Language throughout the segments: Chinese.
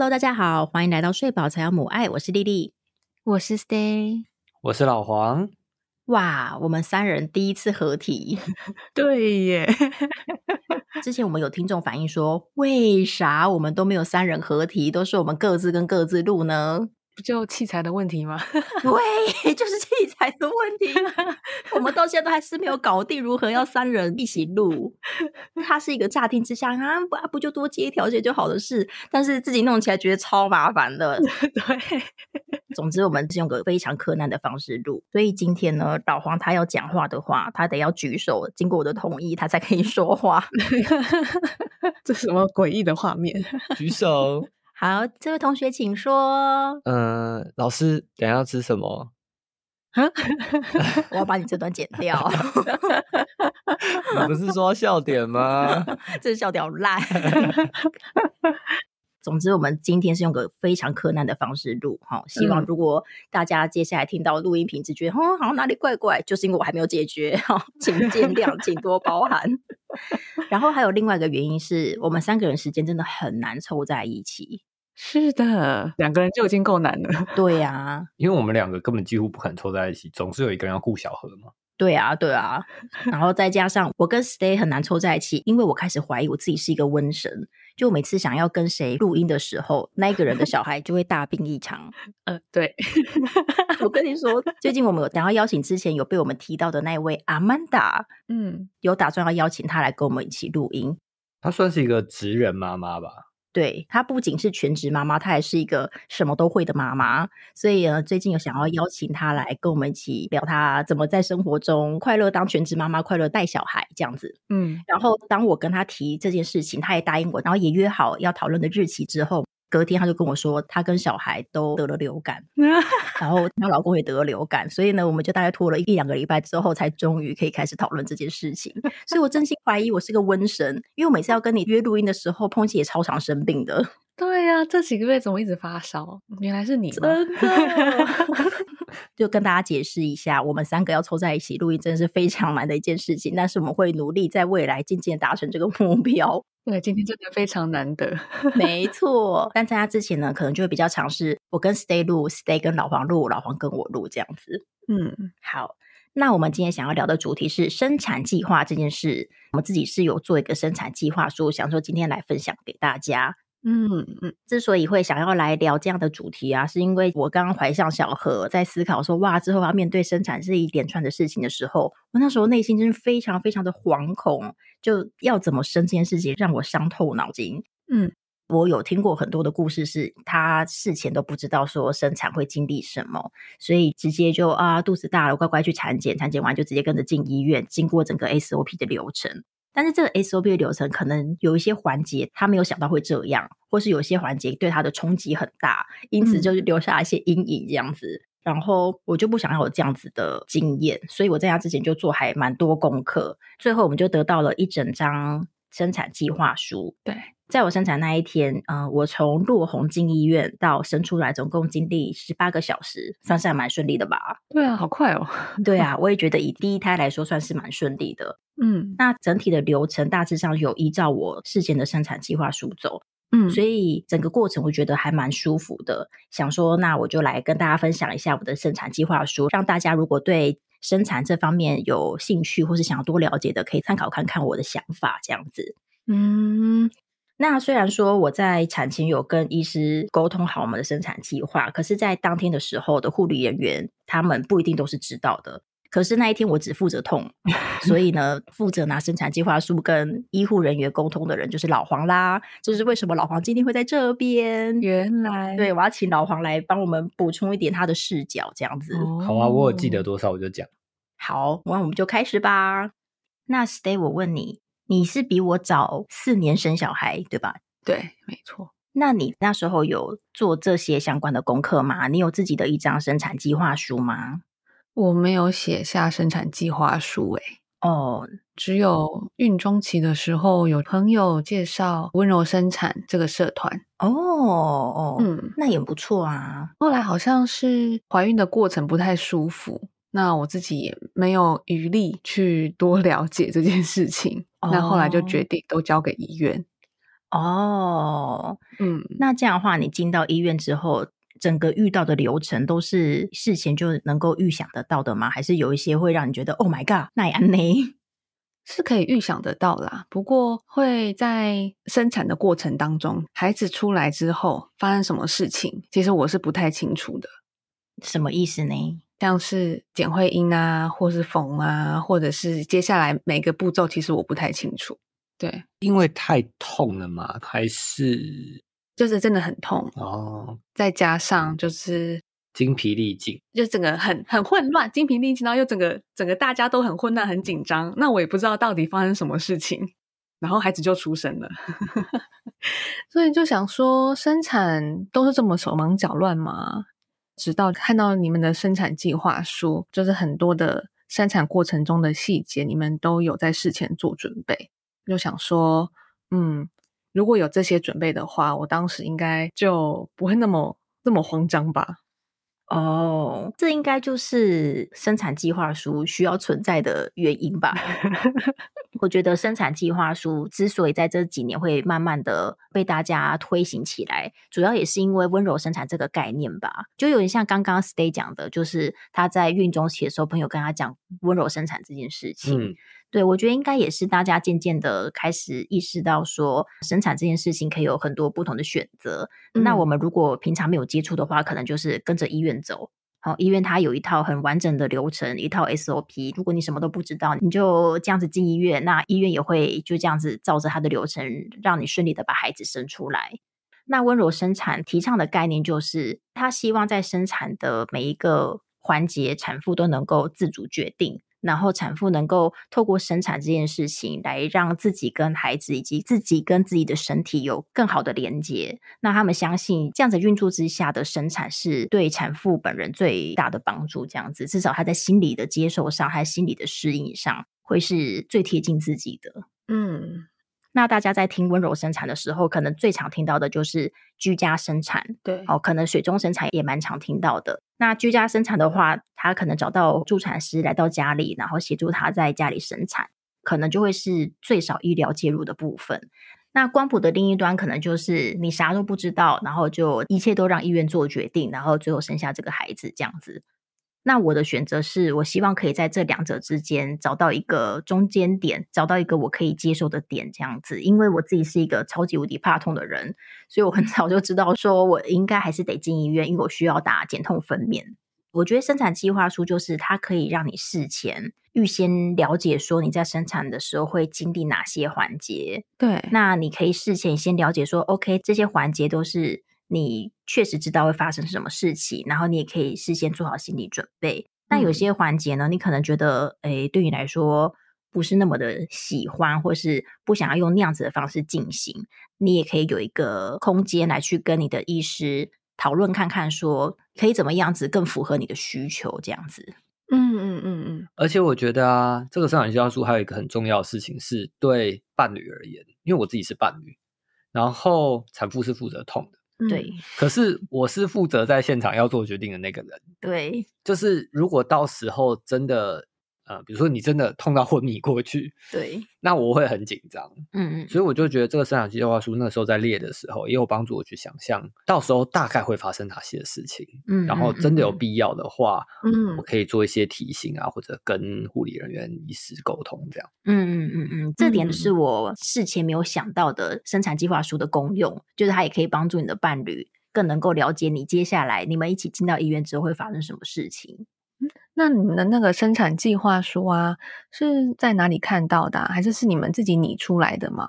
Hello，大家好，欢迎来到睡宝才有母爱，我是丽丽。我是 Stay，我是老黄。哇，我们三人第一次合体，对耶！之前我们有听众反映说，为啥我们都没有三人合体，都是我们各自跟各自录呢？不就器材的问题吗？对，就是器材的问题。我们到现在都还是没有搞定如何要三人一起录。它是一个乍听之下啊，不不就多接一条线就好的事，但是自己弄起来觉得超麻烦的。对，总之我们是用个非常困难的方式录，所以今天呢，老黄他要讲话的话，他得要举手，经过我的同意，他才可以说话。这什么诡异的画面？举手。好，这位同学请说。嗯，老师，等下要吃什么？我要把你这段剪掉。你不是说笑点吗？这是笑点烂。总之，我们今天是用个非常困难的方式录，哈。希望如果大家接下来听到录音品质觉得哦，好像哪里怪怪，就是因为我还没有解决，哈，请见谅，请多包涵。然后还有另外一个原因是我们三个人时间真的很难凑在一起。是的，两个人就已经够难了。对呀，因为我们两个根本几乎不可能凑在一起，总是有一个人要顾小何嘛。对啊，对啊。然后再加上我跟 Stay 很难凑在一起，因为我开始怀疑我自己是一个瘟神。就每次想要跟谁录音的时候，那个人的小孩就会大病一场。呃，对。我跟你说，最近我们有想要邀请之前有被我们提到的那位阿曼达，嗯，有打算要邀请他来跟我们一起录音。他算是一个职人妈妈吧。对她不仅是全职妈妈，她还是一个什么都会的妈妈。所以呢，最近有想要邀请她来跟我们一起聊，她怎么在生活中快乐当全职妈妈，快乐带小孩这样子。嗯，然后当我跟她提这件事情，她也答应我，然后也约好要讨论的日期之后。隔天，他就跟我说，他跟小孩都得了流感，然后她老公也得了流感，所以呢，我们就大概拖了一两个礼拜之后，才终于可以开始讨论这件事情。所以我真心怀疑我是个瘟神，因为我每次要跟你约录音的时候，碰见也超常生病的。对呀，这几个月怎么一直发烧？原来是你，真的。就跟大家解释一下，我们三个要凑在一起录音，真的是非常难的一件事情。但是我们会努力在未来渐渐达成这个目标。对，今天真的非常难得，没错。但在他之前呢，可能就会比较尝试我跟 Stay 录，Stay 跟老黄录，老黄跟我录这样子。嗯，好。那我们今天想要聊的主题是生产计划这件事。我们自己是有做一个生产计划书，想说今天来分享给大家。嗯嗯，之所以会想要来聊这样的主题啊，是因为我刚刚怀上小何，在思考说哇，之后要面对生产这一连串的事情的时候，我那时候内心真是非常非常的惶恐，就要怎么生这件事情让我伤透脑筋。嗯，我有听过很多的故事，是他事前都不知道说生产会经历什么，所以直接就啊肚子大了，乖乖去产检，产检完就直接跟着进医院，经过整个 SOP 的流程。但是这个 SOP 的流程可能有一些环节他没有想到会这样，或是有些环节对他的冲击很大，因此就留下一些阴影这样子。然后我就不想要有这样子的经验，所以我在他之前就做还蛮多功课。最后我们就得到了一整张生产计划书。对。在我生产那一天，嗯，我从落红进医院到生出来，总共经历十八个小时，算是还蛮顺利的吧？对啊，好快哦！对啊，我也觉得以第一胎来说，算是蛮顺利的。嗯，那整体的流程大致上有依照我事先的生产计划书走，嗯，所以整个过程我觉得还蛮舒服的。想说，那我就来跟大家分享一下我的生产计划书，让大家如果对生产这方面有兴趣或是想要多了解的，可以参考看看我的想法，这样子。嗯。那虽然说我在产前有跟医师沟通好我们的生产计划，可是，在当天的时候的护理人员他们不一定都是知道的。可是那一天我只负责痛，所以呢，负责拿生产计划书跟医护人员沟通的人就是老黄啦。这是为什么老黄今天会在这边？原来，对我要请老黄来帮我们补充一点他的视角，这样子。好啊，我有记得多少我就讲。好，那我们就开始吧。那 Stay，我问你。你是比我早四年生小孩，对吧？对，没错。那你那时候有做这些相关的功课吗？你有自己的一张生产计划书吗？我没有写下生产计划书，诶哦，只有孕中期的时候有朋友介绍温柔生产这个社团。哦哦，嗯，那也不错啊。后来好像是怀孕的过程不太舒服。那我自己也没有余力去多 了解这件事情，那后来就决定都交给医院。哦，嗯，那这样的话，你进到医院之后，整个遇到的流程都是事前就能够预想得到的吗？还是有一些会让你觉得 “Oh my god”？那也安呢 是可以预想得到啦。不过会在生产的过程当中，孩子出来之后发生什么事情，其实我是不太清楚的。什么意思呢？像是剪会阴啊，或是缝啊，或者是接下来每个步骤，其实我不太清楚。对，因为太痛了嘛，还是就是真的很痛哦。再加上就是精疲力尽，就整个很很混乱，精疲力尽，然后又整个整个大家都很混乱、很紧张。那我也不知道到底发生什么事情，然后孩子就出生了。所以就想说，生产都是这么手忙脚乱吗？直到看到你们的生产计划书，就是很多的生产过程中的细节，你们都有在事前做准备。就想说，嗯，如果有这些准备的话，我当时应该就不会那么那么慌张吧。哦，这应该就是生产计划书需要存在的原因吧？我觉得生产计划书之所以在这几年会慢慢的被大家推行起来，主要也是因为温柔生产这个概念吧。就有点像刚刚 Stay 讲的，就是他在孕中期的时候，朋友跟他讲温柔生产这件事情。对，我觉得应该也是大家渐渐的开始意识到，说生产这件事情可以有很多不同的选择。那我们如果平常没有接触的话，可能就是跟着医院走。好，医院它有一套很完整的流程，一套 SOP。如果你什么都不知道，你就这样子进医院，那医院也会就这样子照着它的流程，让你顺利的把孩子生出来。那温柔生产提倡的概念就是，他希望在生产的每一个环节，产妇都能够自主决定。然后产妇能够透过生产这件事情来让自己跟孩子以及自己跟自己的身体有更好的连接。那他们相信这样子运作之下的生产是对产妇本人最大的帮助。这样子至少他在心理的接受上，还心理的适应上，会是最贴近自己的。嗯。那大家在听温柔生产的时候，可能最常听到的就是居家生产，对，哦，可能水中生产也蛮常听到的。那居家生产的话，他可能找到助产师来到家里，然后协助他在家里生产，可能就会是最少医疗介入的部分。那光谱的另一端，可能就是你啥都不知道，然后就一切都让医院做决定，然后最后生下这个孩子这样子。那我的选择是，我希望可以在这两者之间找到一个中间点，找到一个我可以接受的点，这样子。因为我自己是一个超级无敌怕痛的人，所以我很 早就知道，说我应该还是得进医院，因为我需要打减痛分娩。我觉得生产计划书就是它可以让你事前预先了解，说你在生产的时候会经历哪些环节。对，那你可以事前先了解说，OK，这些环节都是。你确实知道会发生什么事情，然后你也可以事先做好心理准备。那有些环节呢，你可能觉得，诶，对你来说不是那么的喜欢，或是不想要用那样子的方式进行，你也可以有一个空间来去跟你的医师讨论看看，说可以怎么样子更符合你的需求，这样子。嗯嗯嗯嗯。而且我觉得啊，这个生产计划书还有一个很重要的事情，是对伴侣而言，因为我自己是伴侣，然后产妇是负责痛的。对，可是我是负责在现场要做决定的那个人。对，就是如果到时候真的。呃，比如说你真的痛到 昏迷过去，对，那我会很紧张，嗯嗯，所以我就觉得这个生产计划书那时候在列的时候，也有帮助我去想象到时候大概会发生哪些事情，嗯，然后真的有必要的话，嗯，我可以做一些提醒啊，或者跟护理人员医师沟通这样，嗯嗯嗯嗯，这点是我事前没有想到的生产计划书的功用，就是它也可以帮助你的伴侣更能够了解你接下来你们一起进到医院之后会发生什么事情。那你们的那个生产计划书啊，是在哪里看到的？还是是你们自己拟出来的吗？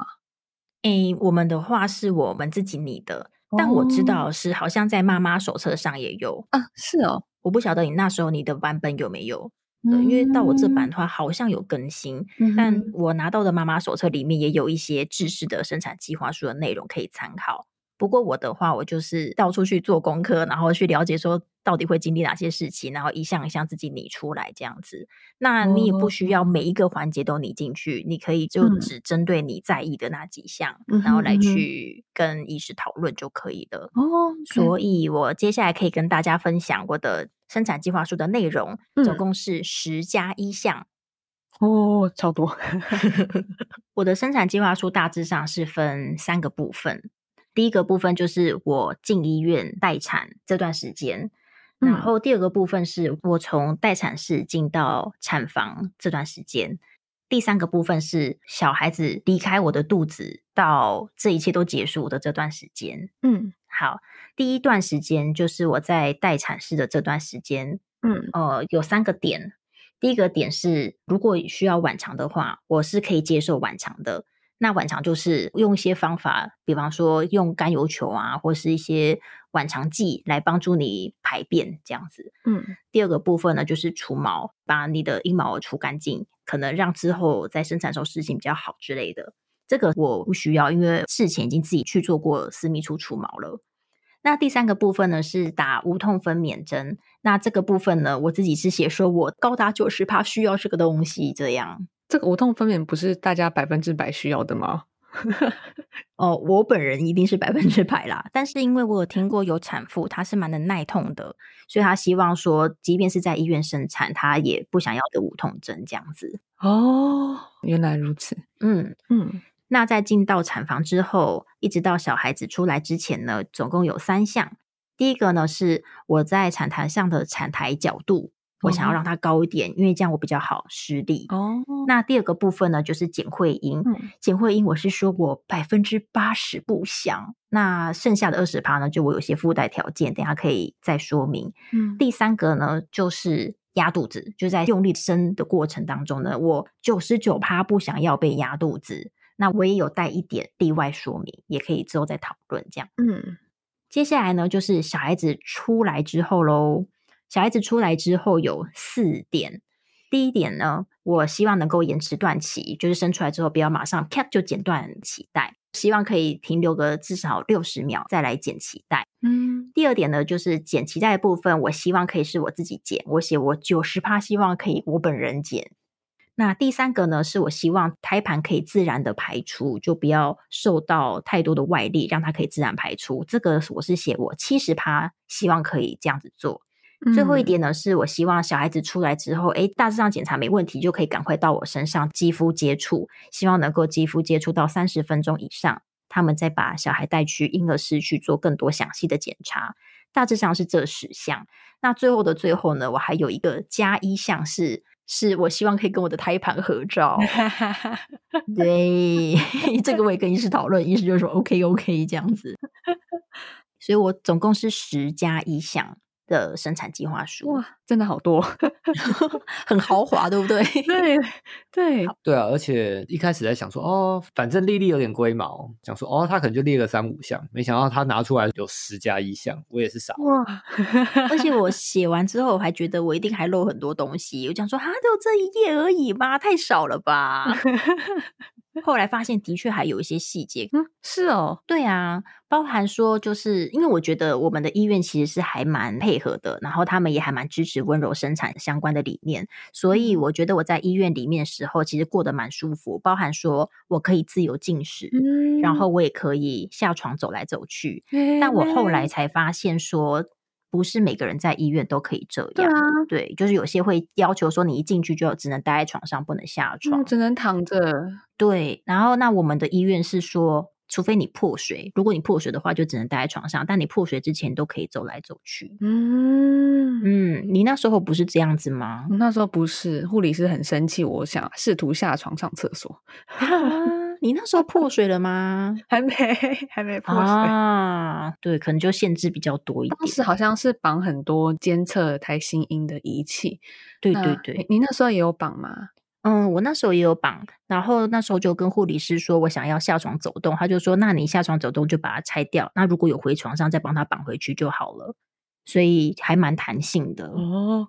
诶，我们的话是我们自己拟的，但我知道是好像在妈妈手册上也有啊。是哦，我不晓得你那时候你的版本有没有，因为到我这版的话好像有更新，但我拿到的妈妈手册里面也有一些制式的生产计划书的内容可以参考。不过我的话，我就是到处去做功课，然后去了解说到底会经历哪些事情，然后一项一项自己拟出来这样子。那你也不需要每一个环节都拟进去，你可以就只针对你在意的那几项，然后来去跟医师讨论就可以了。哦，所以我接下来可以跟大家分享我的生产计划书的内容，总共是十加一项。哦，超多。我的生产计划书大致上是分三个部分，第一个部分就是我进医院待产这段时间，然后第二个部分是我从待产室进到产房这段时间，第三个部分是小孩子离开我的肚子到这一切都结束的这段时间。嗯，好，第一段时间就是我在待产室的这段时间。嗯，呃，有三个点。第一个点是，如果需要晚肠的话，我是可以接受晚肠的。那晚肠就是用一些方法，比方说用甘油球啊，或是一些晚肠剂来帮助你排便这样子。嗯，第二个部分呢，就是除毛，把你的阴毛除干净，可能让之后在生产时候事情比较好之类的。这个我不需要，因为事前已经自己去做过私密处除毛了。那第三个部分呢，是打无痛分娩针。那这个部分呢，我自己是写说我高达九十趴需要这个东西，这样。这个无痛分娩不是大家百分之百需要的吗？哦，我本人一定是百分之百啦。但是因为我有听过有产妇，她是蛮能耐痛的，所以她希望说，即便是在医院生产，她也不想要的无痛针这样子。哦，原来如此。嗯嗯。那在进到产房之后，一直到小孩子出来之前呢，总共有三项。第一个呢，是我在产台上的产台角度，我想要让它高一点，因为这样我比较好施力。哦。那第二个部分呢，就是剪会阴。剪会阴，我是说我百分之八十不想，那剩下的二十趴呢，就我有些附带条件，等下可以再说明。嗯。第三个呢，就是压肚子，就在用力生的过程当中呢，我九十九趴不想要被压肚子。那我也有带一点例外说明，也可以之后再讨论这样。嗯，接下来呢，就是小孩子出来之后喽。小孩子出来之后有四点。第一点呢，我希望能够延迟断脐，就是生出来之后不要马上啪就剪断脐带，希望可以停留个至少六十秒再来剪脐带。嗯，第二点呢，就是剪脐带的部分，我希望可以是我自己剪，我写我九十趴希望可以我本人剪。那第三个呢，是我希望胎盘可以自然的排出，就不要受到太多的外力，让它可以自然排出。这个我是写我七十趴，希望可以这样子做。最后一点呢，是我希望小孩子出来之后，哎，大致上检查没问题，就可以赶快到我身上肌肤接触，希望能够肌肤接触到三十分钟以上，他们再把小孩带去婴儿室去做更多详细的检查。大致上是这十项。那最后的最后呢，我还有一个加一项是。是我希望可以跟我的胎盘合照，对，这个我也跟医师讨论，医师就说 OK OK 这样子，所以我总共是十加一项。的生产计划书哇，真的好多，很豪华，对不对？对对对啊！而且一开始在想说，哦，反正丽丽有点龟毛，想说哦，她可能就列了三五项，没想到她拿出来有十加一项，我也是傻哇！而且我写完之后，我还觉得我一定还漏很多东西，我讲说啊，只有这一页而已吧？太少了吧？后来发现，的确还有一些细节。嗯，是哦，对啊，包含说，就是因为我觉得我们的医院其实是还蛮配合的，然后他们也还蛮支持温柔生产相关的理念，所以我觉得我在医院里面的时候，其实过得蛮舒服。包含说我可以自由进食，然后我也可以下床走来走去。但我后来才发现说。不是每个人在医院都可以这样，对啊，对，就是有些会要求说你一进去就只能待在床上，不能下床，只能躺着。对，然后那我们的医院是说，除非你破水，如果你破水的话，就只能待在床上，但你破水之前都可以走来走去。嗯嗯，你那时候不是这样子吗？那时候不是，护理师很生气，我想试图下床上厕所。你那时候破水了吗？还没，还没破水啊。对，可能就限制比较多一点。当时好像是绑很多监测胎心音的仪器。对对对，你那时候也有绑吗？嗯，我那时候也有绑。然后那时候就跟护理师说，我想要下床走动，他就说，那你下床走动就把它拆掉。那如果有回床上，再帮他绑回去就好了。所以还蛮弹性的哦。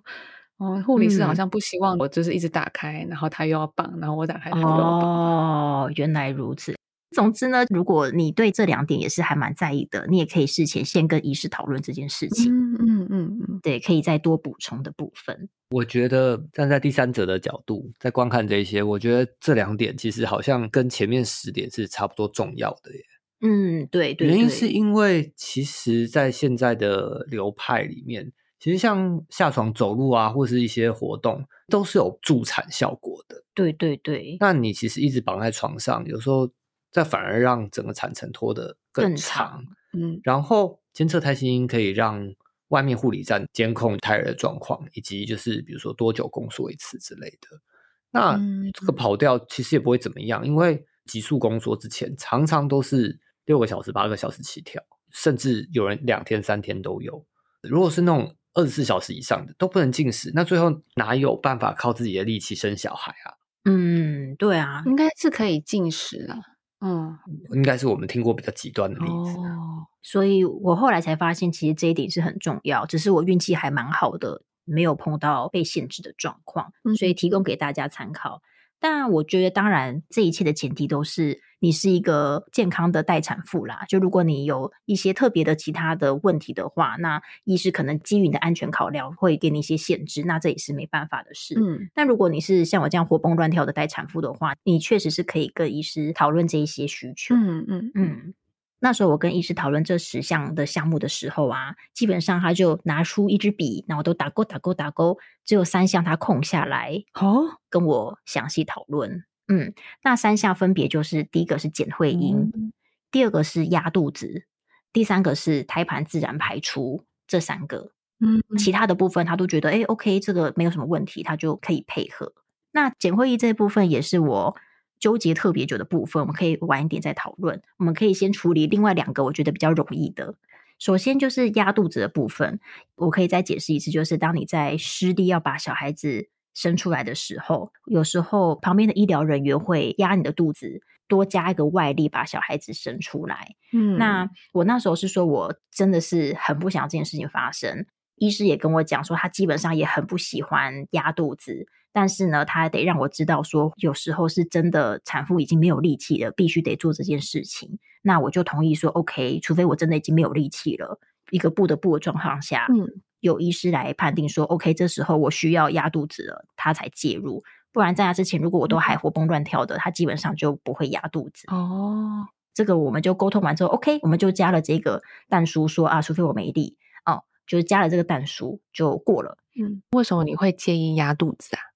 哦，护理师好像不希望我就是一直打开，然后他又要绑，然后我打开他又要绑。哦，原来如此。总之呢，如果你对这两点也是还蛮在意的，你也可以事前先跟医师讨论这件事情。嗯嗯嗯嗯，对，可以再多补充的部分。我觉得站在第三者的角度在观看这些，我觉得这两点其实好像跟前面十点是差不多重要的耶。嗯，对对。原因是因为其实，在现在的流派里面。其实像下床走路啊，或是一些活动，都是有助产效果的。对对对。那你其实一直绑在床上，有时候这反而让整个产程拖得更长。嗯。然后监测胎心音可以让外面护理站监控胎儿的状况，以及就是比如说多久宫缩一次之类的。那这个跑掉其实也不会怎么样，因为急速宫缩之前常常都是六个小时、八个小时起跳，甚至有人两天、三天都有。如果是那种二十四小时以上的都不能进食，那最后哪有办法靠自己的力气生小孩啊？嗯，对啊，应该是可以进食的。嗯，应该是我们听过比较极端的例子。哦，所以我后来才发现，其实这一点是很重要。只是我运气还蛮好的，没有碰到被限制的状况，所以提供给大家参考。但我觉得，当然，这一切的前提都是你是一个健康的待产妇啦。就如果你有一些特别的其他的问题的话，那医师可能基于你的安全考量，会给你一些限制。那这也是没办法的事。嗯，那如果你是像我这样活蹦乱跳的待产妇的话，你确实是可以跟医师讨论这一些需求。嗯嗯嗯。那时候我跟医师讨论这十项的项目的时候啊，基本上他就拿出一支笔，然后都打勾打勾打勾，只有三项他空下来哦，跟我详细讨论。嗯，那三项分别就是第一个是减会阴，第二个是压肚子，第三个是胎盘自然排出。这三个，嗯，其他的部分他都觉得哎，OK，这个没有什么问题，他就可以配合。那减会议这部分也是我。纠结特别久的部分，我们可以晚一点再讨论。我们可以先处理另外两个我觉得比较容易的。首先就是压肚子的部分，我可以再解释一次，就是当你在湿地要把小孩子生出来的时候，有时候旁边的医疗人员会压你的肚子，多加一个外力把小孩子生出来。嗯，那我那时候是说我真的是很不想这件事情发生。医师也跟我讲说，他基本上也很不喜欢压肚子。但是呢，他得让我知道说，有时候是真的产妇已经没有力气了，必须得做这件事情。那我就同意说，OK，除非我真的已经没有力气了，一个不得不的状况下，嗯，有医师来判定说，OK，这时候我需要压肚子了，他才介入。不然在那之前，如果我都还活蹦乱跳的，他基本上就不会压肚子。哦，这个我们就沟通完之后，OK，我们就加了这个蛋书，说啊，除非我没力，哦，就是加了这个蛋书就过了。嗯，为什么你会建议压肚子啊？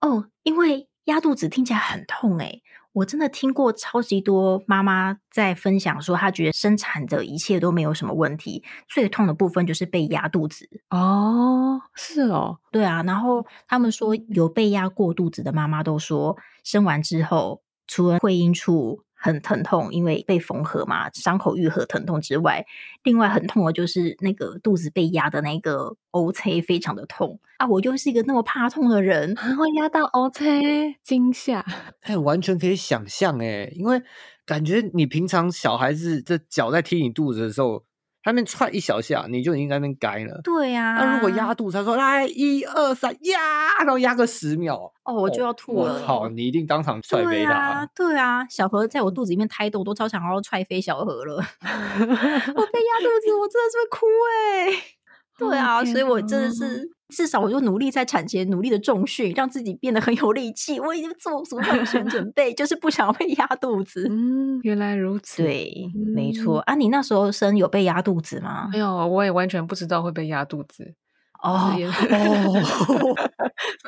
哦，因为压肚子听起来很痛诶，我真的听过超级多妈妈在分享说，她觉得生产的一切都没有什么问题，最痛的部分就是被压肚子。哦，是哦，对啊。然后他们说有被压过肚子的妈妈都说，生完之后除了会阴处。很疼痛，因为被缝合嘛，伤口愈合疼痛之外，另外很痛的就是那个肚子被压的那个 O C 非常的痛啊！我就是一个那么怕痛的人，会压到 O C 惊吓，哎，完全可以想象哎，因为感觉你平常小孩子这脚在踢你肚子的时候。他们踹一小下，你就已经在那边该了。对呀，那如果压肚子，他说来一二三压，然后压个十秒，哦，我就要吐了。好，你一定当场踹飞他。对啊，小何在我肚子里面胎动，我都超想要踹飞小何了。我被压肚子，我真的是会哭哎。对啊，所以我真的是。至少我就努力在产前努力的重训，让自己变得很有力气。我已经做足万全准 备，就是不想被压肚子。嗯，原来如此。对，没错。啊，你那时候生有被压肚子吗？没有，我也完全不知道会被压肚子。哦，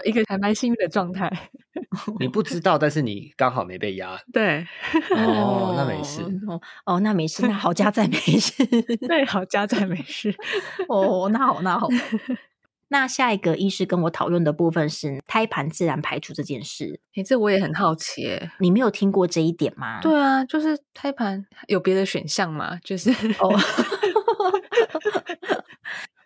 一个还蛮幸运的状态。你不知道，但是你刚好没被压。对。哦，那没事。哦，那没事，那好 家在没事。对，好家在没事。哦，那好，那好。那下一个医师跟我讨论的部分是胎盘自然排除这件事。哎，这我也很好奇，你没有听过这一点吗？对啊，就是胎盘有别的选项吗？就是哦，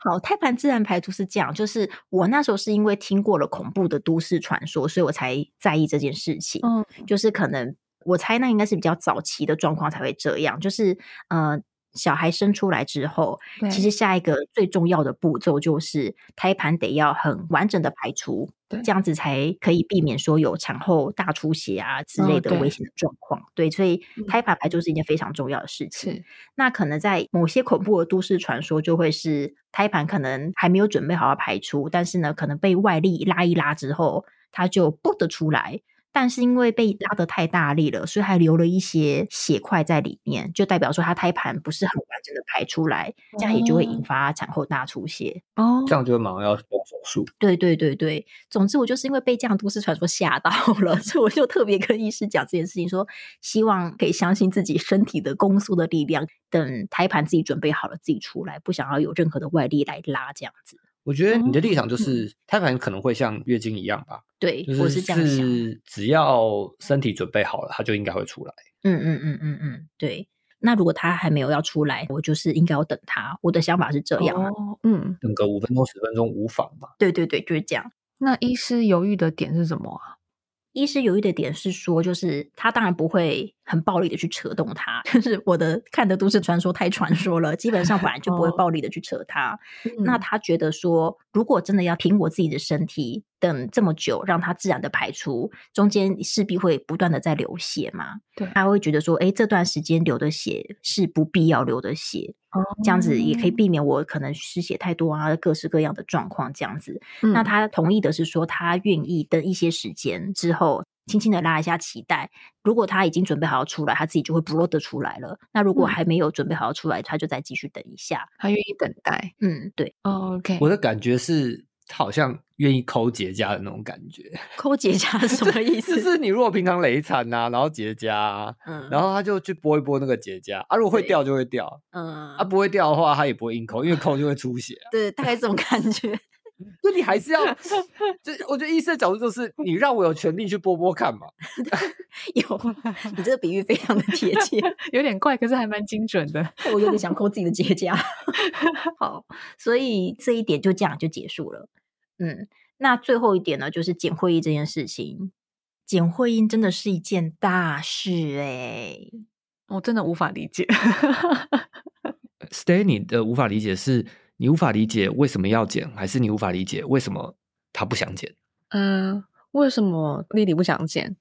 好，胎盘自然排出是这样，就是我那时候是因为听过了恐怖的都市传说，所以我才在意这件事情。嗯，就是可能我猜那应该是比较早期的状况才会这样，就是呃。小孩生出来之后，其实下一个最重要的步骤就是胎盘得要很完整的排出，这样子才可以避免说有产后大出血啊之类的危险的状况。对，所以胎盘排就是一件非常重要的事情。那可能在某些恐怖的都市传说，就会是胎盘可能还没有准备好要排出，但是呢，可能被外力拉一拉之后，它就蹦得出来。但是因为被拉得太大力了，所以还留了一些血块在里面，就代表说它胎盘不是很完整的排出来，这样也就会引发产后大出血哦。这样就马上要动手术。对对对对，总之我就是因为被这样都市传说吓到了，所以我就特别跟医师讲这件事情，说希望可以相信自己身体的宫缩的力量，等胎盘自己准备好了自己出来，不想要有任何的外力来拉这样子。我觉得你的立场就是胎盘可能会像月经一样吧？对，我是这样想。只要身体准备好了，它就应该会出来。嗯嗯嗯嗯嗯，对。那如果他还没有要出来，我就是应该要等他。我的想法是这样。哦，嗯，等个五分钟十分钟无妨吧。对对对，就是这样。那医师犹豫的点是什么啊？医师犹豫的点是说，就是他当然不会很暴力的去扯动它，就是我的看的都市传说太传说了，基本上本来就不会暴力的去扯它。那他觉得说，如果真的要凭我自己的身体等这么久，让它自然的排出，中间势必会不断的在流血嘛。对，他会觉得说，哎，这段时间流的血是不必要流的血。这样子也可以避免我可能失血太多啊，各式各样的状况。这样子，那他同意的是说，他愿意等一些时间之后，轻轻的拉一下脐带。如果他已经准备好要出来，他自己就会不落的出来了。那如果还没有准备好要出来，他就再继续等一下。他愿意等待。嗯，对。OK，我的感觉是。他好像愿意抠结痂的那种感觉，抠结痂是什么意思？就是你如果平常累惨呐，然后结痂，嗯，然后他就去拨一拨那个结痂啊，如果会掉就会掉，嗯，啊不会掉的话，他也不会硬抠，因为 抠就会出血。对，大概这种感觉。就你还是要，就我觉得医生的角度就是，你让我有权利去播播看嘛。有，你这个比喻非常的贴切，有点怪，可是还蛮精准的。我有点想抠自己的结痂。好，所以这一点就这样就结束了。嗯，那最后一点呢，就是剪会议这件事情。剪会议真的是一件大事哎，我真的无法理解。Stay，你的无法理解是？你无法理解为什么要剪，还是你无法理解为什么他不想剪？嗯，为什么丽丽不想剪？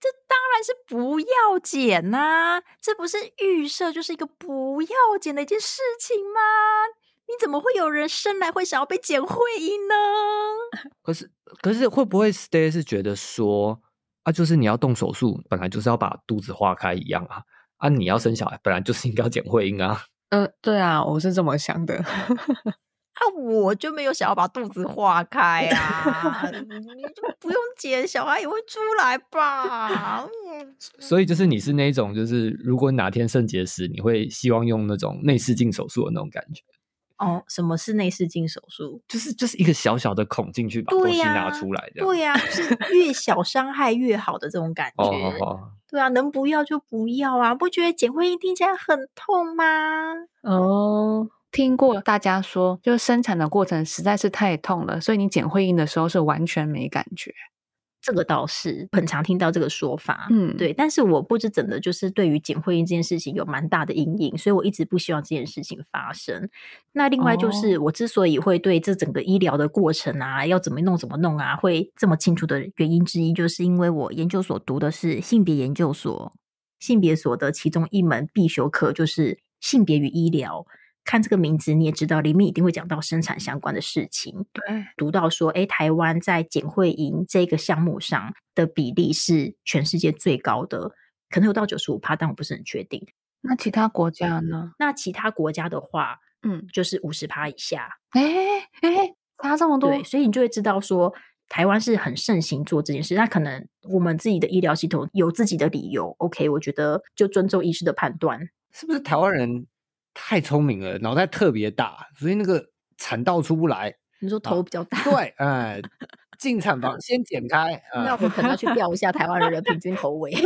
这当然是不要剪呐！这不是预设就是一个不要剪的一件事情吗？你怎么会有人生来会想要被剪会阴呢？可是，可是会不会 stay 是觉得说啊，就是你要动手术，本来就是要把肚子化开一样啊？啊，你要生小孩，本来就是应该要剪会阴啊？呃，对啊，我是这么想的。啊，我就没有想要把肚子化开啊，你就不用剪，小孩也会出来吧。所以就是你是那种，就是如果哪天肾结石，你会希望用那种内视镜手术的那种感觉。哦，什么是内视镜手术？就是就是一个小小的孔进去把东西拿出来的。对呀，是 越小伤害越好的这种感觉。对啊，能不要就不要啊！不觉得剪会阴听起来很痛吗？哦，听过大家说，就是生产的过程实在是太痛了，所以你剪会阴的时候是完全没感觉。这个倒是很常听到这个说法，嗯，对。但是我不知怎的，就是对于剪会阴这件事情有蛮大的阴影，所以我一直不希望这件事情发生。那另外就是，我之所以会对这整个医疗的过程啊，要怎么弄怎么弄啊，会这么清楚的原因之一，就是因为我研究所读的是性别研究所，性别所的其中一门必修课就是性别与医疗。看这个名字，你也知道里面一定会讲到生产相关的事情。对，读到说，哎，台湾在减会营这个项目上的比例是全世界最高的，可能有到九十五趴，但我不是很确定。那其他国家呢？那其他国家的话，嗯，就是五十趴以下。哎哎，差这么多，对，所以你就会知道说，台湾是很盛行做这件事。那可能我们自己的医疗系统有自己的理由。OK，我觉得就尊重医师的判断。是不是台湾人？太聪明了，脑袋特别大，所以那个产道出不来。你说头比较大？对，哎，进产房 先剪开。那我可能要去调一下台湾人的平均头围。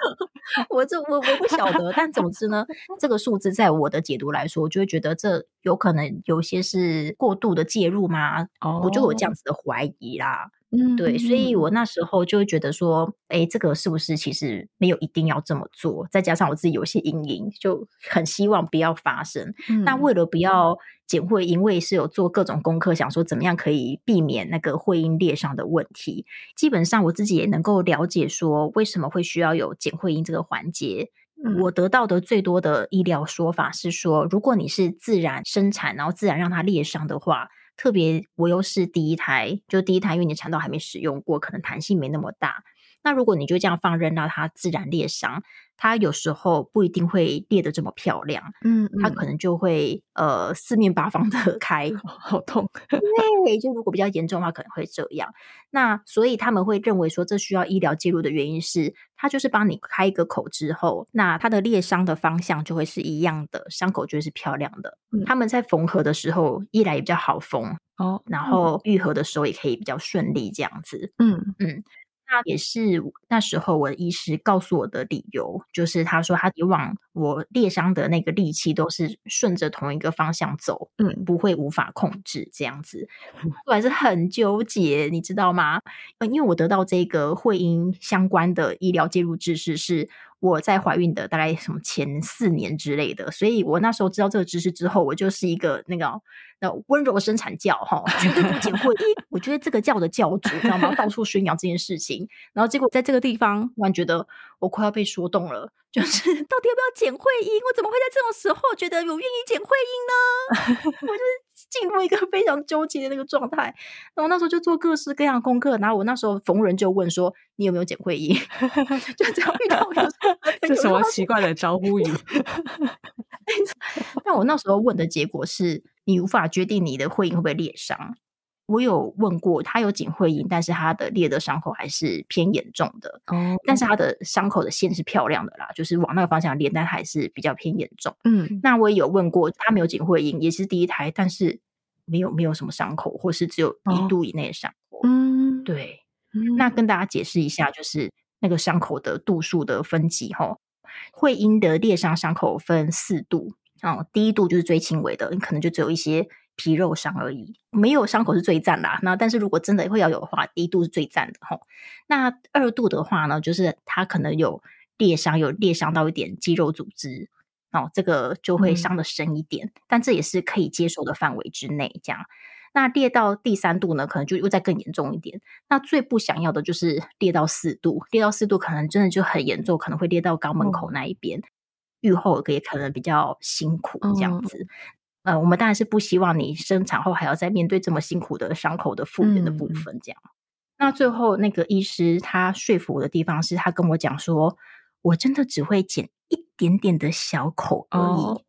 我这我我不晓得，但总之呢，这个数字在我的解读来说，我就会觉得这有可能有些是过度的介入吗？哦，我就有这样子的怀疑啦。嗯，对，所以我那时候就会觉得说，哎，这个是不是其实没有一定要这么做？再加上我自己有些阴影，就很希望不要发生。那为了不要减会因为是有做各种功课，想说怎么样可以避免那个会阴裂伤的问题。基本上我自己也能够了解说，为什么会需要有减会阴这个环节。我得到的最多的医疗说法是说，如果你是自然生产，然后自然让它裂伤的话。特别，我又是第一胎，就第一胎，因为你产道还没使用过，可能弹性没那么大。那如果你就这样放任，让它自然裂伤。它有时候不一定会裂的这么漂亮，嗯，它可能就会呃四面八方的 开，好痛。对，就如果比较严重的话，可能会这样。那所以他们会认为说，这需要医疗介入的原因是，它就是帮你开一个口之后，那它的裂伤的方向就会是一样的，伤口就会是漂亮的。他们在缝合的时候，一来也比较好缝哦，然后愈合的时候也可以比较顺利，这样子。嗯嗯。那也是那时候我的医师告诉我的理由，就是他说他以往我裂伤的那个力气都是顺着同一个方向走，嗯，不会无法控制这样子，我还是很纠结，你知道吗？因为我得到这个会阴相关的医疗介入知识是。我在怀孕的大概什么前四年之类的，所以我那时候知道这个知识之后，我就是一个那个那温柔生产教哈，绝对不减会阴。我觉得这个教的教主，知道吗？到处宣扬这件事情，然后结果在这个地方，突然觉得我快要被说动了，就是到底要不要减会阴？我怎么会在这种时候觉得我愿意减会阴呢？我就是进入一个非常纠结的那个状态。然后那时候就做各式各样功课，然后我那时候逢人就问说：“你有没有减会阴？” 就这样遇到。这什么奇怪的招呼语？但我那时候问的结果是你无法决定你的会阴会不会裂伤。我有问过他有颈会阴，但是他的裂的伤口还是偏严重的哦。但是他的伤口的线是漂亮的啦，就是往那个方向裂，但还是比较偏严重。嗯，那我也有问过他没有颈会阴，也是第一胎，但是没有没有什么伤口，或是只有一度以内的伤口。嗯，对。那跟大家解释一下，就是。那个伤口的度数的分级哈，会阴的裂伤伤口分四度哦，第一度就是最轻微的，你可能就只有一些皮肉伤而已，没有伤口是最赞啦。那但是如果真的会要有的话，第一度是最赞的哈。那二度的话呢，就是它可能有裂伤，有裂伤到一点肌肉组织哦，这个就会伤的深一点，但这也是可以接受的范围之内，这样。那裂到第三度呢，可能就又再更严重一点。那最不想要的就是裂到四度，裂到四度可能真的就很严重，可能会裂到肛门口那一边，愈后也可能比较辛苦这样子。呃，我们当然是不希望你生产后还要再面对这么辛苦的伤口的复原的部分。这样，那最后那个医师他说服我的地方是他跟我讲说，我真的只会剪一点点的小口而已。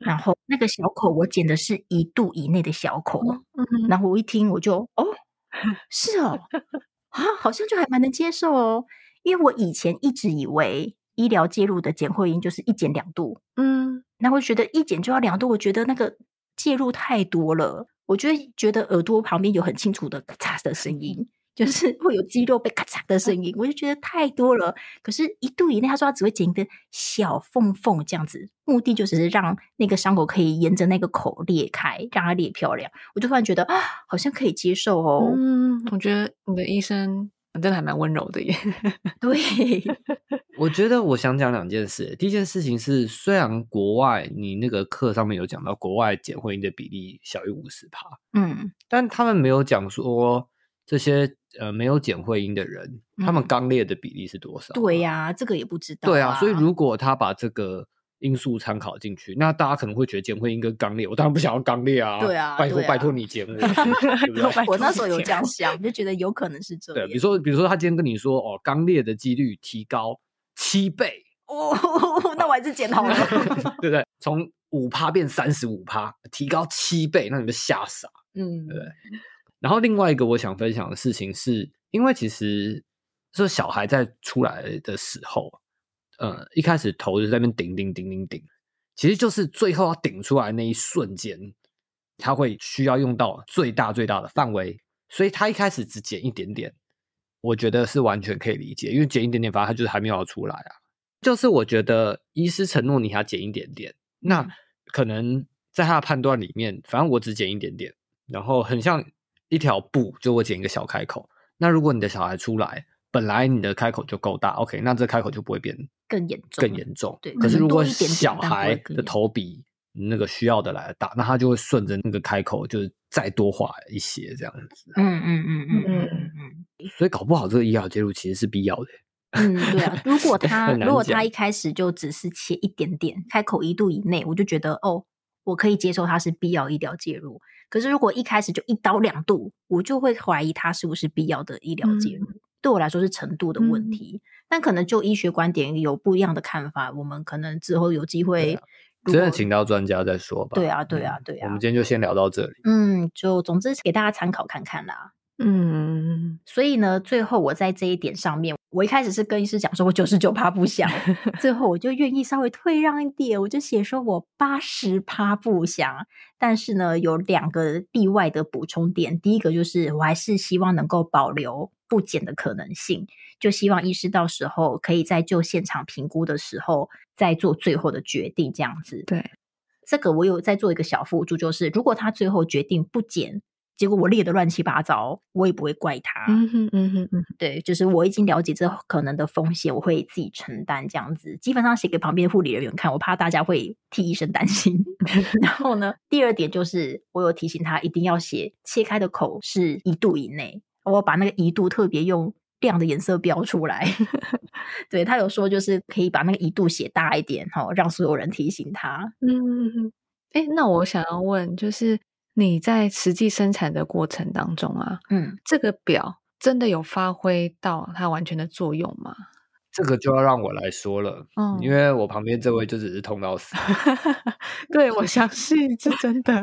然后那个小口我剪的是一度以内的小口，然后我一听我就哦，是哦，啊，好像就还蛮能接受哦，因为我以前一直以为医疗介入的检会阴就是一剪两度，嗯，那我觉得一剪就要两度，我觉得那个介入太多了，我觉得觉得耳朵旁边有很清楚的咔嚓的声音。就是会有肌肉被咔嚓的声音，我就觉得太多了。可是，一度以内，他说他只会剪一个小缝缝这样子，目的就只是让那个伤口可以沿着那个口裂开，让它裂漂亮。我就突然觉得啊，好像可以接受哦。嗯，我觉得你的医生真的还蛮温柔的耶。对，我觉得我想讲两件事。第一件事情是，虽然国外你那个课上面有讲到国外减会阴的比例小于五十趴，嗯，但他们没有讲说。这些呃没有减会阴的人，他们刚烈的比例是多少？对呀，这个也不知道。对啊，所以如果他把这个因素参考进去，那大家可能会觉得剪会阴跟肛裂，我当然不想要刚裂啊！对啊，拜托拜托你剪我，我那时候有 这样想，就觉得有可能是这样。对，比如说比如说他今天跟你说哦，刚裂的几率提高七倍 哦，那我还是剪好了，对不对？从五趴变三十五趴，提高七倍，那你们吓傻，嗯，对。然后另外一个我想分享的事情是，因为其实是小孩在出来的时候，呃，一开始头就在那边顶顶顶顶顶，其实就是最后要顶出来那一瞬间，他会需要用到最大最大的范围，所以他一开始只剪一点点，我觉得是完全可以理解，因为剪一点点，反正他就是还没有要出来啊。就是我觉得医师承诺你要剪一点点，那可能在他的判断里面，反正我只剪一点点，然后很像。一条布就我剪一个小开口。那如果你的小孩出来，本来你的开口就够大，OK，那这开口就不会变更严重。更严重。对。可是如果小孩的头比那个需要的来的大，那他就会顺着那个开口，就是再多画一些这样子。嗯嗯嗯嗯嗯嗯。所以搞不好这个医疗介入其实是必要的。嗯，对啊。如果他如果他一开始就只是切一点点，开口一度以内，我就觉得哦，我可以接受他是必要医疗介入。可是，如果一开始就一刀两度，我就会怀疑他是不是必要的医疗介入。对我来说是程度的问题。但可能就医学观点有不一样的看法，我们可能之后有机会。真的请到专家再说吧。对啊，对啊，对啊。我们今天就先聊到这里。嗯，就总之给大家参考看看啦。嗯，所以呢，最后我在这一点上面，我一开始是跟医师讲说，我九十九趴不想，最后我就愿意稍微退让一点，我就写说我八十趴不想。但是呢，有两个例外的补充点，第一个就是我还是希望能够保留不减的可能性，就希望医师到时候可以在就现场评估的时候再做最后的决定，这样子。对，这个我有在做一个小辅助，就是如果他最后决定不减。结果我列的乱七八糟，我也不会怪他。嗯哼嗯哼嗯，对，就是我已经了解这可能的风险，我会自己承担这样子。基本上写给旁边护理人员看，我怕大家会替医生担心。然后呢，第二点就是我有提醒他一定要写切开的口是一度以内，我把那个一度特别用亮的颜色标出来。对他有说就是可以把那个一度写大一点，哈，让所有人提醒他。嗯，哎，那我想要问就是。你在实际生产的过程当中啊，嗯，这个表真的有发挥到它完全的作用吗？这个就要让我来说了，嗯，因为我旁边这位就只是痛到死，对我相信是真的。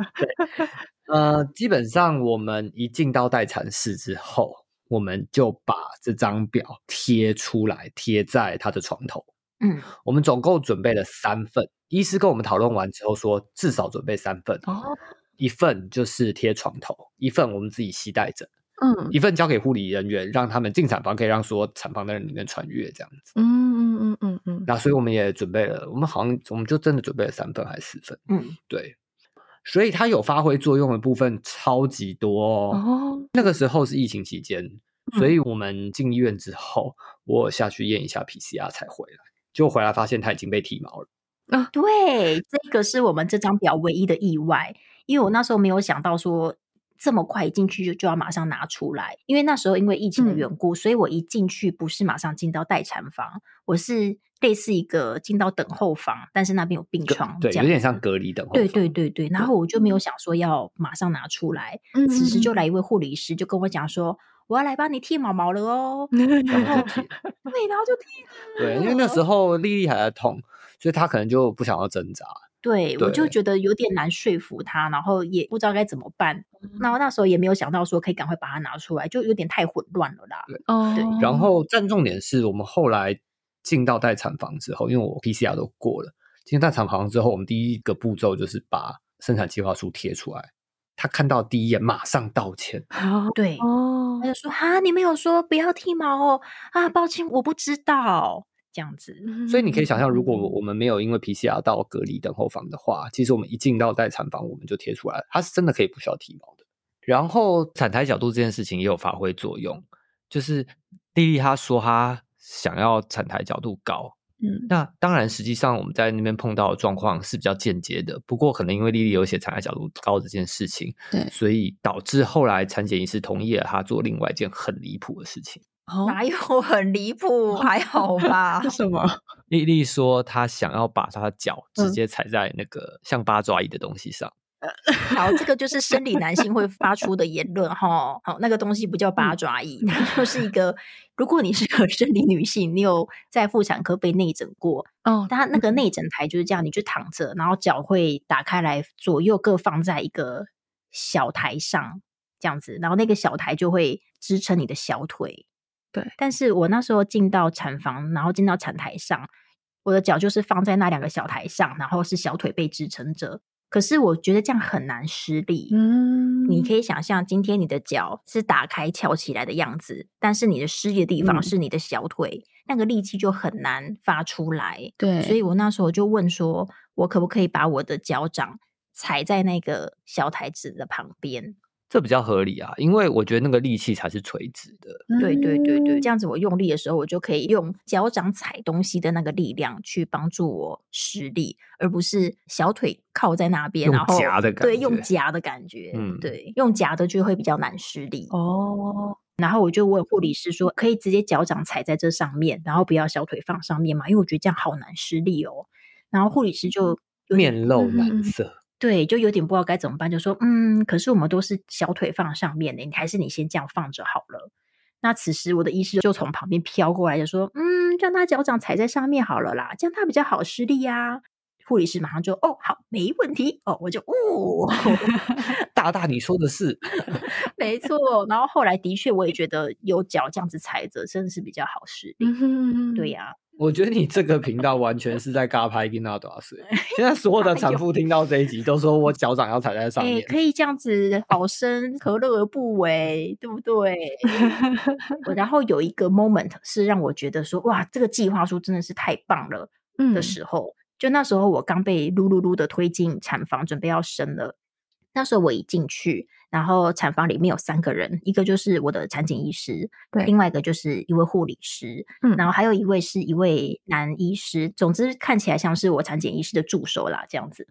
呃，基本上我们一进到待产室之后，我们就把这张表贴出来，贴在他的床头。嗯，我们总共准备了三份，医师跟我们讨论完之后说，至少准备三份哦。一份就是贴床头，一份我们自己携带着，嗯，一份交给护理人员，让他们进产房可以让所有产房的人里面穿越这样子，嗯嗯嗯嗯嗯。那所以我们也准备了，我们好像我们就真的准备了三份还是四份，嗯，对。所以它有发挥作用的部分超级多哦。那个时候是疫情期间，所以我们进医院之后，我下去验一下 PCR 才回来，就回来发现它已经被剃毛了。啊，对，这个是我们这张表唯一的意外。因为我那时候没有想到说这么快一进去就就要马上拿出来，因为那时候因为疫情的缘故，所以我一进去不是马上进到待产房，我是类似一个进到等候房，但是那边有病床，对，有点像隔离等候。对对对对，然后我就没有想说要马上拿出来，此时就来一位护理师就跟我讲说，我要来帮你剃毛毛了哦，然后对，然后就剃了。对，因为那时候丽丽还在痛，所以她可能就不想要挣扎。对，我就觉得有点难说服他，然后也不知道该怎么办。那我那时候也没有想到说可以赶快把它拿出来，就有点太混乱了啦。对，然后但重点是我们后来进到待产房之后，因为我 PCR 都过了，进到待产房之后，我们第一个步骤就是把生产计划书贴出来。他看到第一眼马上道歉。对，哦，他就说：“哈，你没有说不要剃毛哦，啊，抱歉，我不知道。”这样子，所以你可以想象，如果我们没有因为 PCR 到隔离等候房的话，其实我们一进到待产房，我们就贴出来，它是真的可以不需要剃毛的。然后产台角度这件事情也有发挥作用，就是丽丽她说她想要产台角度高，嗯，那当然实际上我们在那边碰到的状况是比较间接的，不过可能因为丽丽有写产台角度高这件事情，对，所以导致后来产检医师同意了她做另外一件很离谱的事情。哪有很离谱？还好吧？什么？丽丽说她想要把她的脚直接踩在那个像八爪椅的东西上。好，这个就是生理男性会发出的言论哈。好，那个东西不叫八爪椅，它就是一个。如果你是个生理女性，你有在妇产科被内诊过哦，它那个内诊台就是这样，你就躺着，然后脚会打开来，左右各放在一个小台上，这样子，然后那个小台就会支撑你的小腿。对，但是我那时候进到产房，然后进到产台上，我的脚就是放在那两个小台上，然后是小腿被支撑着。可是我觉得这样很难施力。嗯，你可以想象，今天你的脚是打开翘起来的样子，但是你的施力的地方是你的小腿，那个力气就很难发出来。对，所以我那时候就问说，我可不可以把我的脚掌踩在那个小台子的旁边？这比较合理啊，因为我觉得那个力气才是垂直的。对对对对，这样子我用力的时候，我就可以用脚掌踩东西的那个力量去帮助我施力，而不是小腿靠在那边，然后夹的感觉。对，用夹的感觉。嗯，对，用夹的就会比较难施力。哦。然后我就问护理师说，可以直接脚掌踩在这上面，然后不要小腿放上面嘛？因为我觉得这样好难施力哦。然后护理师就面露难色。对，就有点不知道该怎么办，就说嗯，可是我们都是小腿放上面的，你还是你先这样放着好了。那此时我的医师就从旁边飘过来，就说：“嗯，让他脚掌踩在上面好了啦，这样他比较好施力呀。”护理师马上就：“哦，好，没问题。”哦，我就哦，大大你说的是 没错。然后后来的确我也觉得有脚这样子踩着真的是比较好施力。对呀。我觉得你这个频道完全是在尬拍跟那多少岁？现在所有的产妇听到这一集都说我脚掌要踩在上面，可以这样子好生何乐而不为，对不对？然后有一个 moment 是让我觉得说哇，这个计划书真的是太棒了的时候，就那时候我刚被噜噜噜的推进产房，准备要生了。那时候我一进去。然后产房里面有三个人，一个就是我的产检医师，对，另外一个就是一位护理师，嗯，然后还有一位是一位男医师，总之看起来像是我产检医师的助手啦，这样子。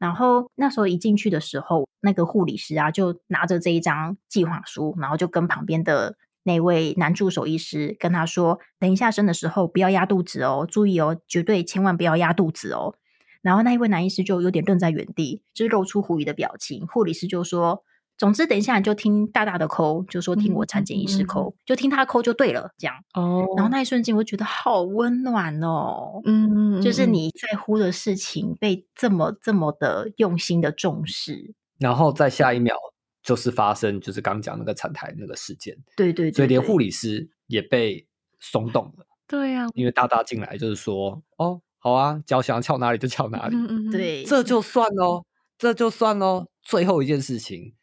然后那时候一进去的时候，那个护理师啊就拿着这一张计划书，然后就跟旁边的那位男助手医师跟他说：“等一下生的时候不要压肚子哦，注意哦，绝对千万不要压肚子哦。”然后那一位男医师就有点愣在原地，就是露出狐疑的表情。护理师就说。总之，等一下你就听大大的抠，就说听我产检医师抠，就听他抠就对了，这样。哦。然后那一瞬间，我觉得好温暖哦。嗯嗯。就是你在乎的事情被这么这么的用心的重视，然后在下一秒就是发生，就是刚讲那个产台那个事件。对对。所以连护理师也被松动了。对呀。因为大大进来就是说，哦，好啊，脚想要翘哪里就翘哪里。嗯嗯。对。这就算喽，这就算喽。最后一件事情。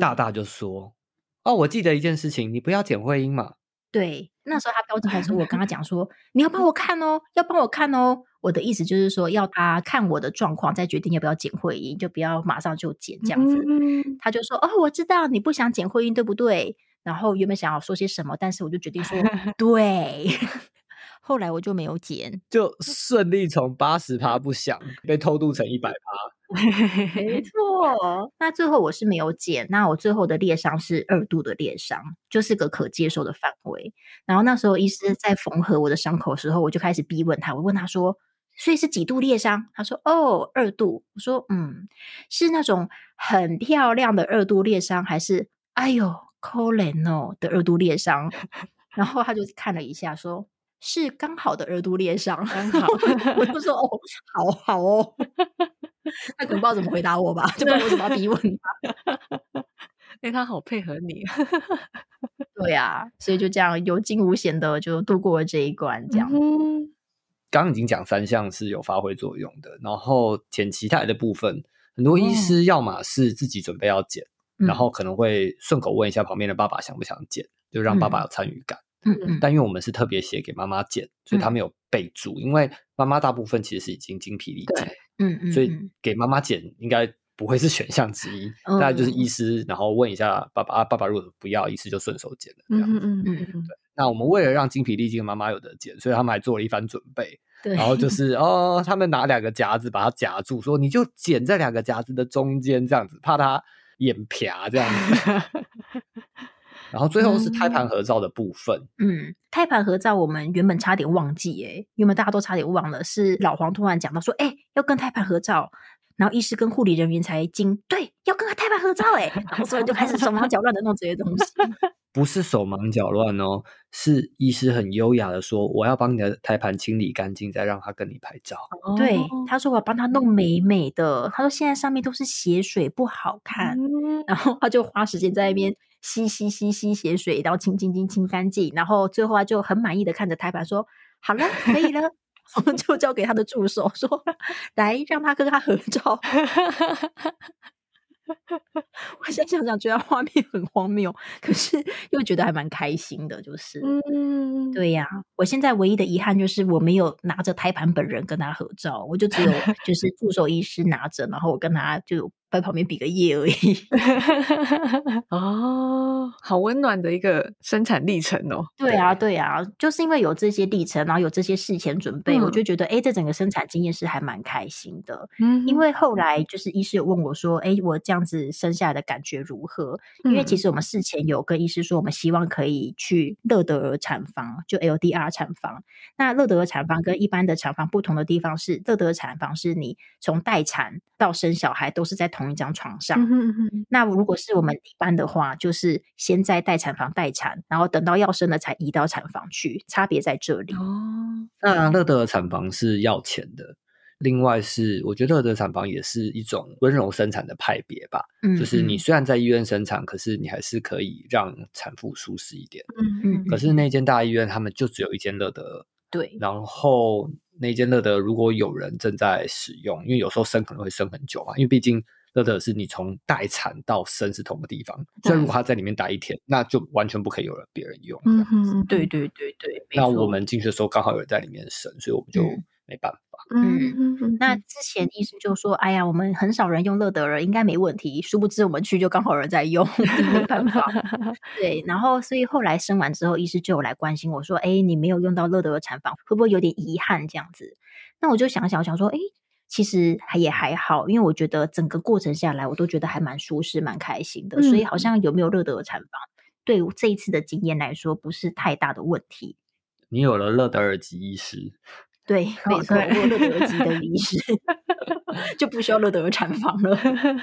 大大就说：“哦，我记得一件事情，你不要剪会阴嘛。”对，那时候他标准还是我跟他讲说：“你要帮我看哦，要帮我看哦。”我的意思就是说，要他看我的状况，再决定要不要剪会阴，就不要马上就剪这样子。他就说：“哦，我知道你不想剪会阴，对不对？”然后原本想要说些什么，但是我就决定说：“对。”后来我就没有剪，就顺利从八十趴不想被偷渡成一百趴，没错。那最后我是没有剪，那我最后的裂伤是二度的裂伤，就是个可接受的范围。然后那时候医师在缝合我的伤口的时候，我就开始逼问他，我问他说：“所以是几度裂伤？”他说：“哦，二度。”我说：“嗯，是那种很漂亮的二度裂伤，还是哎呦抠脸哦的二度裂伤？”然后他就看了一下说。是刚好的二度裂伤，刚好，我就说哦，好好哦，他可能不知道怎么回答我吧，就不知道为什么要逼问他。哎，他好配合你，对呀，所以就这样有惊无险的就度过了这一关。这样，刚刚已经讲三项是有发挥作用的，然后剪脐带的部分，很多医师要么是自己准备要剪，然后可能会顺口问一下旁边的爸爸想不想剪，就让爸爸有参与感。嗯嗯，但因为我们是特别写给妈妈剪，所以他没有备注。因为妈妈大部分其实是已经精疲力尽，嗯嗯，所以给妈妈剪应该不会是选项之一。大概就是医师，然后问一下爸爸啊，爸爸如果不要，医师就顺手剪了这样子。嗯嗯嗯嗯，对。那我们为了让精疲力尽的妈妈有的剪，所以他们还做了一番准备。对，然后就 是哦，他们拿两个夹子把它夹住，说你就剪在两个夹子的中间这样子，怕它眼撇这样子。然后最后是胎盘合照的部分。嗯，胎盘合照我们原本差点忘记，哎，原本大家都差点忘了，是老黄突然讲到说，哎，要跟胎盘合照，然后医师跟护理人员才惊，对，要跟胎盘合照，哎，然后所以就开始手忙脚乱的弄这些东西。不是手忙脚乱哦，是医师很优雅的说，我要帮你的胎盘清理干净，再让他跟你拍照。对，他说我要帮他弄美美的，他说现在上面都是血水，不好看，然后他就花时间在那边。吸吸吸吸血水，然后清清清清干净，然后最后他就很满意的看着胎盘说：“好了，可以了。”我们就交给他的助手说：“ 来，让他跟他合照。”我现在想想，觉得画面很荒谬，可是又觉得还蛮开心的，就是，嗯，对呀。我现在唯一的遗憾就是我没有拿着胎盘本人跟他合照，我就只有就是助手医师拿着，然后我跟他就。在旁边比个耶而已。哦，好温暖的一个生产历程哦。对啊，对啊，就是因为有这些历程，然后有这些事前准备，我就觉得，哎，这整个生产经验是还蛮开心的。嗯，因为后来就是医师有问我说，哎，我这样子生下来的感觉如何？因为其实我们事前有跟医师说，我们希望可以去乐德尔产房，就 LDR 产房。那乐德尔产房跟一般的产房不同的地方是，乐德尔产房是你从待产到生小孩都是在同同一张床上。那如果是我们一般的话，就是先在待产房待产，然后等到要生了才移到产房去，差别在这里。哦，那乐德产房是要钱的。另外是，我觉得乐德产房也是一种温柔生产的派别吧。嗯，就是你虽然在医院生产，可是你还是可以让产妇舒适一点。嗯嗯。可是那间大医院，他们就只有一间乐德。对。然后那间乐德，如果有人正在使用，因为有时候生可能会生很久嘛，因为毕竟乐德是你从待产到生是同个地方，所以如果他在里面待一天，那就完全不可以有人别人用。嗯嗯，对对对对。那我们进去的时候刚好有人在里面生，所以我们就。没办法，嗯，那之前医生就说：“哎呀，我们很少人用乐德尔，应该没问题。”殊不知我们去就刚好有人在用，没办法。对，然后所以后来生完之后，医师就有来关心我说：“哎，你没有用到乐德的产房，会不会有点遗憾？”这样子，那我就想想想说：“哎，其实还也还好，因为我觉得整个过程下来，我都觉得还蛮舒适、蛮开心的。所以好像有没有乐德尔产房，对这一次的经验来说，不是太大的问题。你有了乐德尔吉医师。对，没错，乐德尔基的医师 就不需要乐德尔产房了。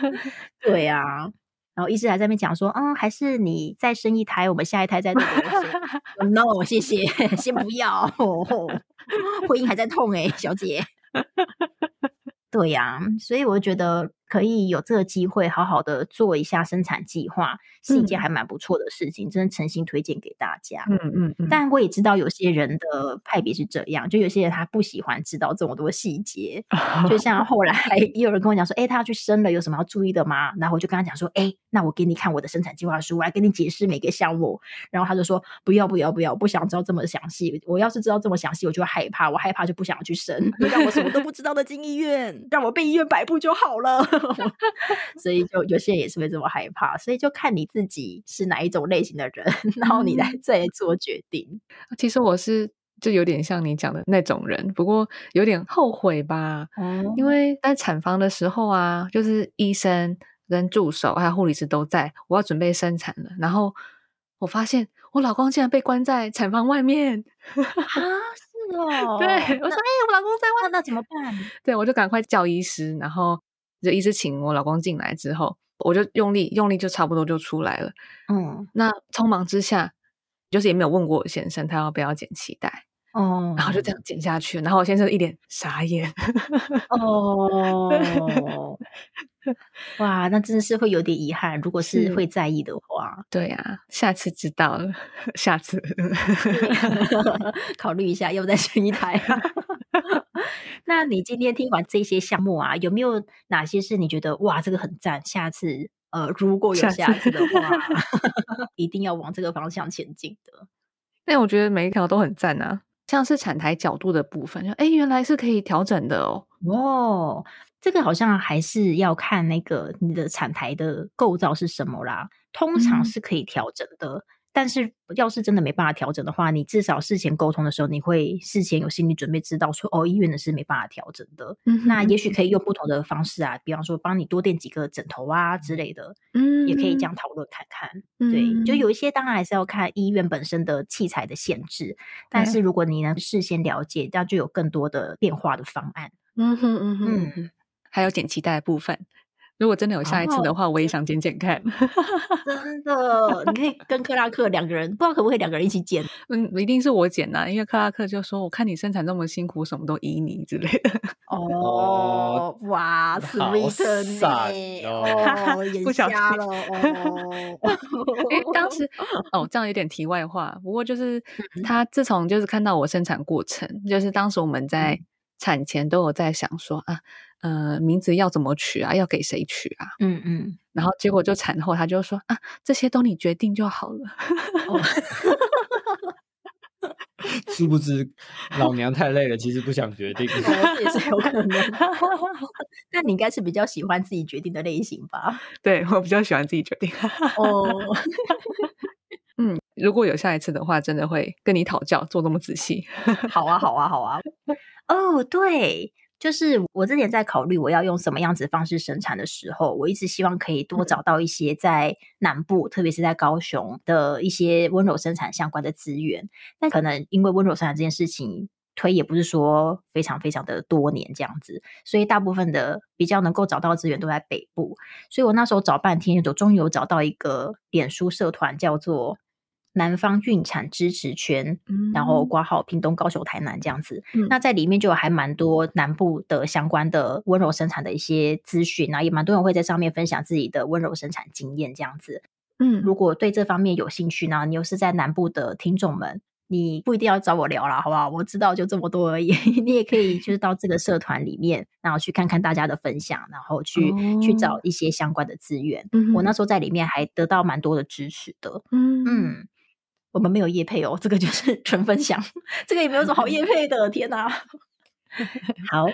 对啊，然后医师还在那边讲说，嗯，还是你再生一胎，我们下一胎再乐德 No，谢谢，先不要，婚姻还在痛哎，小姐。对呀，所以我觉得。可以有这个机会，好好的做一下生产计划，是一件还蛮不错的事情，真的诚心推荐给大家。嗯嗯嗯。但我也知道有些人的派别是这样，就有些人他不喜欢知道这么多细节。就像后来也有人跟我讲说，哎，他要去生了，有什么要注意的吗？然后我就跟他讲说，哎，那我给你看我的生产计划书，我来给你解释每个项目。然后他就说，不要不要不要，不想知道这么详细。我要是知道这么详细，我就害怕，我害怕就不想去生。你让我什么都不知道的进医院，让我被医院摆布就好了。所以就有些人也是会这么害怕，所以就看你自己是哪一种类型的人，然后你来再做决定。其实我是就有点像你讲的那种人，不过有点后悔吧。嗯，因为在产房的时候啊，就是医生跟助手还有护理师都在，我要准备生产了，然后我发现我老公竟然被关在产房外面啊！是 哦，对我说：“哎，我老公在外，那怎么办？”对我就赶快叫医师，然后。就一直请我老公进来之后，我就用力用力，就差不多就出来了。嗯，那匆忙之下，就是也没有问过我先生他要不要剪脐带。哦，然后就这样剪下去，然后我先生一脸傻眼。哦，哇，那真的是会有点遗憾。如果是会在意的话，对呀，下次知道了，下次 考虑一下，要不再生一胎。那你今天听完这些项目啊，有没有哪些是你觉得哇，这个很赞？下次呃，如果有下次的话，一定要往这个方向前进的。那我觉得每一条都很赞啊。像是产台角度的部分，就哎，原来是可以调整的哦。哦，这个好像还是要看那个你的产台的构造是什么啦。通常是可以调整的。但是，要是真的没办法调整的话，你至少事前沟通的时候，你会事前有心理准备，知道说哦，医院的是没办法调整的。那也许可以用不同的方式啊，比方说帮你多垫几个枕头啊之类的，嗯，也可以这样讨论看看。对，就有一些当然还是要看医院本身的器材的限制，但是如果你能事先了解，那就有更多的变化的方案。嗯哼嗯哼，还有剪脐带的部分。如果真的有下一次的话，我也想剪剪看。真的，你可以跟克拉克两个人，不知道可不可以两个人一起剪？嗯，一定是我剪呐，因为克拉克就说：“我看你生产这么辛苦，什么都依你之类的。”哦，哇，sweet 呢？哦，不想瞎了哦。哎，当时哦，这样有点题外话。不过就是他自从就是看到我生产过程，就是当时我们在产前都有在想说啊。呃，名字要怎么取啊？要给谁取啊？嗯嗯，然后结果就产后，他就说啊，这些都你决定就好了。殊不知老娘太累了，其实不想决定，也是有可能。那你应该是比较喜欢自己决定的类型吧？对我比较喜欢自己决定。哦，嗯，如果有下一次的话，真的会跟你讨教，做那么仔细。好啊，好啊，好啊。哦，对。就是我之前在考虑我要用什么样子方式生产的时候，我一直希望可以多找到一些在南部，特别是在高雄的一些温柔生产相关的资源。但可能因为温柔生产这件事情推也不是说非常非常的多年这样子，所以大部分的比较能够找到资源都在北部。所以我那时候找半天，就终于有找到一个脸书社团，叫做南方孕产支持圈，然后挂号屏东、高雄、台南这样子。那在里面就有还蛮多南部的相关的温柔生产的一些资讯啊，也蛮多人会在上面分享自己的温柔生产经验这样子。嗯，如果对这方面有兴趣呢，你又是在南部的听众们。你不一定要找我聊啦，好不好？我知道就这么多而已。你也可以就是到这个社团里面，然后去看看大家的分享，然后去去找一些相关的资源。我那时候在里面还得到蛮多的支持的。嗯嗯，我们没有叶配哦，这个就是 纯分享，这个也没有什么好叶配的。天哪，好。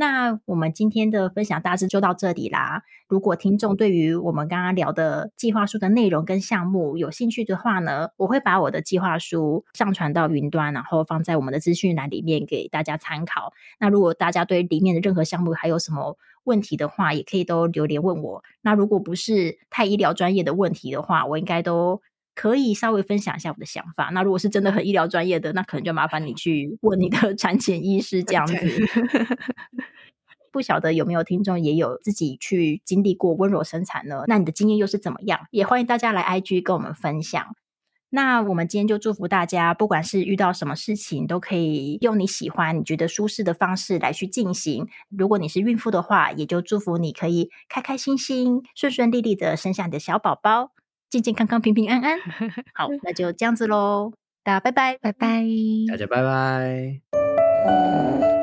那我们今天的分享大致就到这里啦。如果听众对于我们刚刚聊的计划书的内容跟项目有兴趣的话呢，我会把我的计划书上传到云端，然后放在我们的资讯栏里面给大家参考。那如果大家对里面的任何项目还有什么问题的话，也可以都留言问我。那如果不是太医疗专业的问题的话，我应该都。可以稍微分享一下我的想法。那如果是真的很医疗专业的，那可能就麻烦你去问你的产检医师这 样子。不晓得有没有听众也有自己去经历过温柔生产呢？那你的经验又是怎么样？也欢迎大家来 IG 跟我们分享。那我们今天就祝福大家，不管是遇到什么事情，都可以用你喜欢、你觉得舒适的方式来去进行。如果你是孕妇的话，也就祝福你可以开开心心、顺顺利利的生下你的小宝宝。健健康康、平平安安，好，那就这样子喽，大家拜拜，拜拜，大家拜拜。